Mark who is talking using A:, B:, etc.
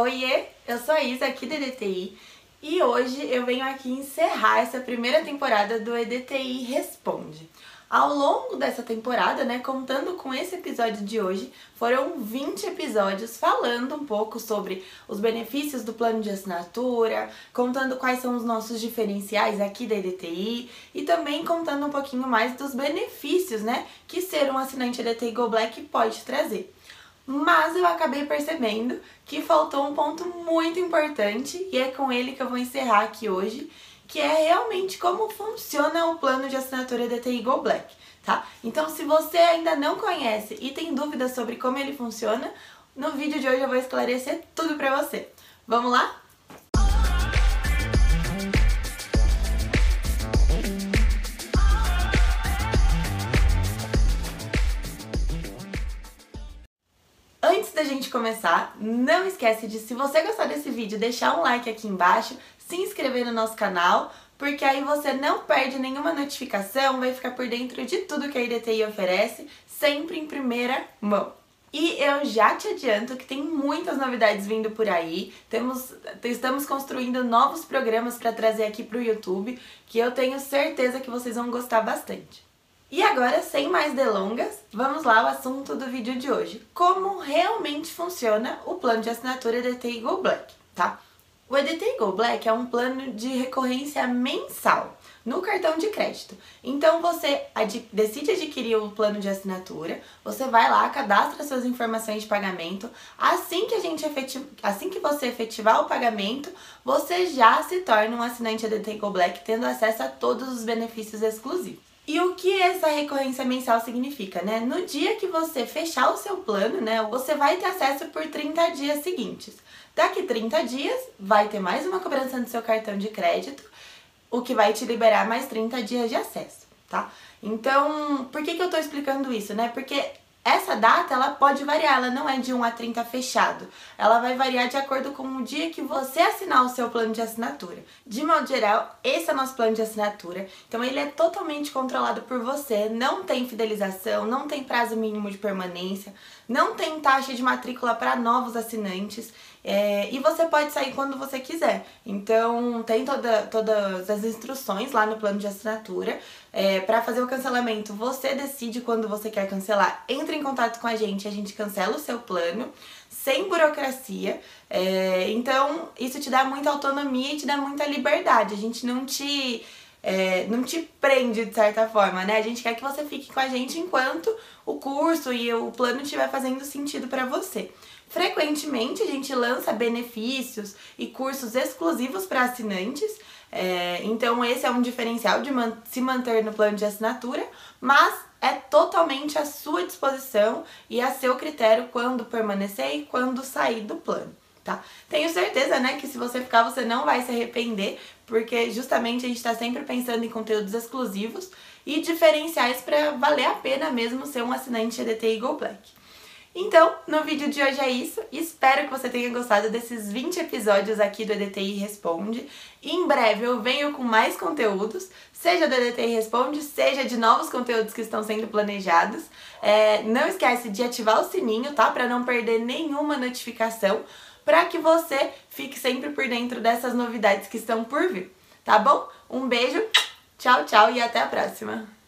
A: Oiê, eu sou a Isa aqui do EDTI e hoje eu venho aqui encerrar essa primeira temporada do EDTI Responde. Ao longo dessa temporada, né, contando com esse episódio de hoje, foram 20 episódios falando um pouco sobre os benefícios do plano de assinatura, contando quais são os nossos diferenciais aqui da EDTI e também contando um pouquinho mais dos benefícios, né, que ser um assinante EDTI Go Black pode trazer. Mas eu acabei percebendo que faltou um ponto muito importante e é com ele que eu vou encerrar aqui hoje, que é realmente como funciona o plano de assinatura da TI Go Black, tá? Então, se você ainda não conhece e tem dúvidas sobre como ele funciona, no vídeo de hoje eu vou esclarecer tudo pra você. Vamos lá? Gente começar, não esquece de, se você gostar desse vídeo, deixar um like aqui embaixo, se inscrever no nosso canal, porque aí você não perde nenhuma notificação, vai ficar por dentro de tudo que a IDTI oferece, sempre em primeira mão. E eu já te adianto que tem muitas novidades vindo por aí. Temos, estamos construindo novos programas para trazer aqui para o YouTube, que eu tenho certeza que vocês vão gostar bastante. E agora, sem mais delongas, vamos lá ao assunto do vídeo de hoje. Como realmente funciona o plano de assinatura EDT Go Black, tá? O EDT Go Black é um plano de recorrência mensal no cartão de crédito. Então você ad decide adquirir o plano de assinatura, você vai lá, cadastra suas informações de pagamento. Assim que a gente assim que você efetivar o pagamento, você já se torna um assinante EDT Go Black, tendo acesso a todos os benefícios exclusivos. E o que essa recorrência mensal significa, né? No dia que você fechar o seu plano, né, você vai ter acesso por 30 dias seguintes. Daqui 30 dias, vai ter mais uma cobrança no seu cartão de crédito, o que vai te liberar mais 30 dias de acesso, tá? Então, por que, que eu tô explicando isso, né? Porque essa data ela pode variar, ela não é de 1 a 30 fechado. Ela vai variar de acordo com o dia que você assinar o seu plano de assinatura. De modo geral, esse é o nosso plano de assinatura. Então ele é totalmente controlado por você, não tem fidelização, não tem prazo mínimo de permanência, não tem taxa de matrícula para novos assinantes. É, e você pode sair quando você quiser. Então, tem toda, todas as instruções lá no plano de assinatura. É, para fazer o cancelamento, você decide quando você quer cancelar. Entre em contato com a gente, a gente cancela o seu plano, sem burocracia. É, então, isso te dá muita autonomia e te dá muita liberdade. A gente não te. É, não te prende de certa forma, né? A gente quer que você fique com a gente enquanto o curso e o plano estiver fazendo sentido para você. Frequentemente a gente lança benefícios e cursos exclusivos para assinantes, é, então esse é um diferencial de man se manter no plano de assinatura, mas é totalmente à sua disposição e a seu critério quando permanecer e quando sair do plano. Tá? Tenho certeza, né, que se você ficar você não vai se arrepender, porque justamente a gente está sempre pensando em conteúdos exclusivos e diferenciais para valer a pena mesmo ser um assinante EDT Go Black. Então, no vídeo de hoje é isso. Espero que você tenha gostado desses 20 episódios aqui do EDTI Responde. Em breve eu venho com mais conteúdos, seja do EDTI Responde, seja de novos conteúdos que estão sendo planejados. É, não esquece de ativar o sininho, tá? Para não perder nenhuma notificação, para que você fique sempre por dentro dessas novidades que estão por vir, tá bom? Um beijo, tchau, tchau e até a próxima!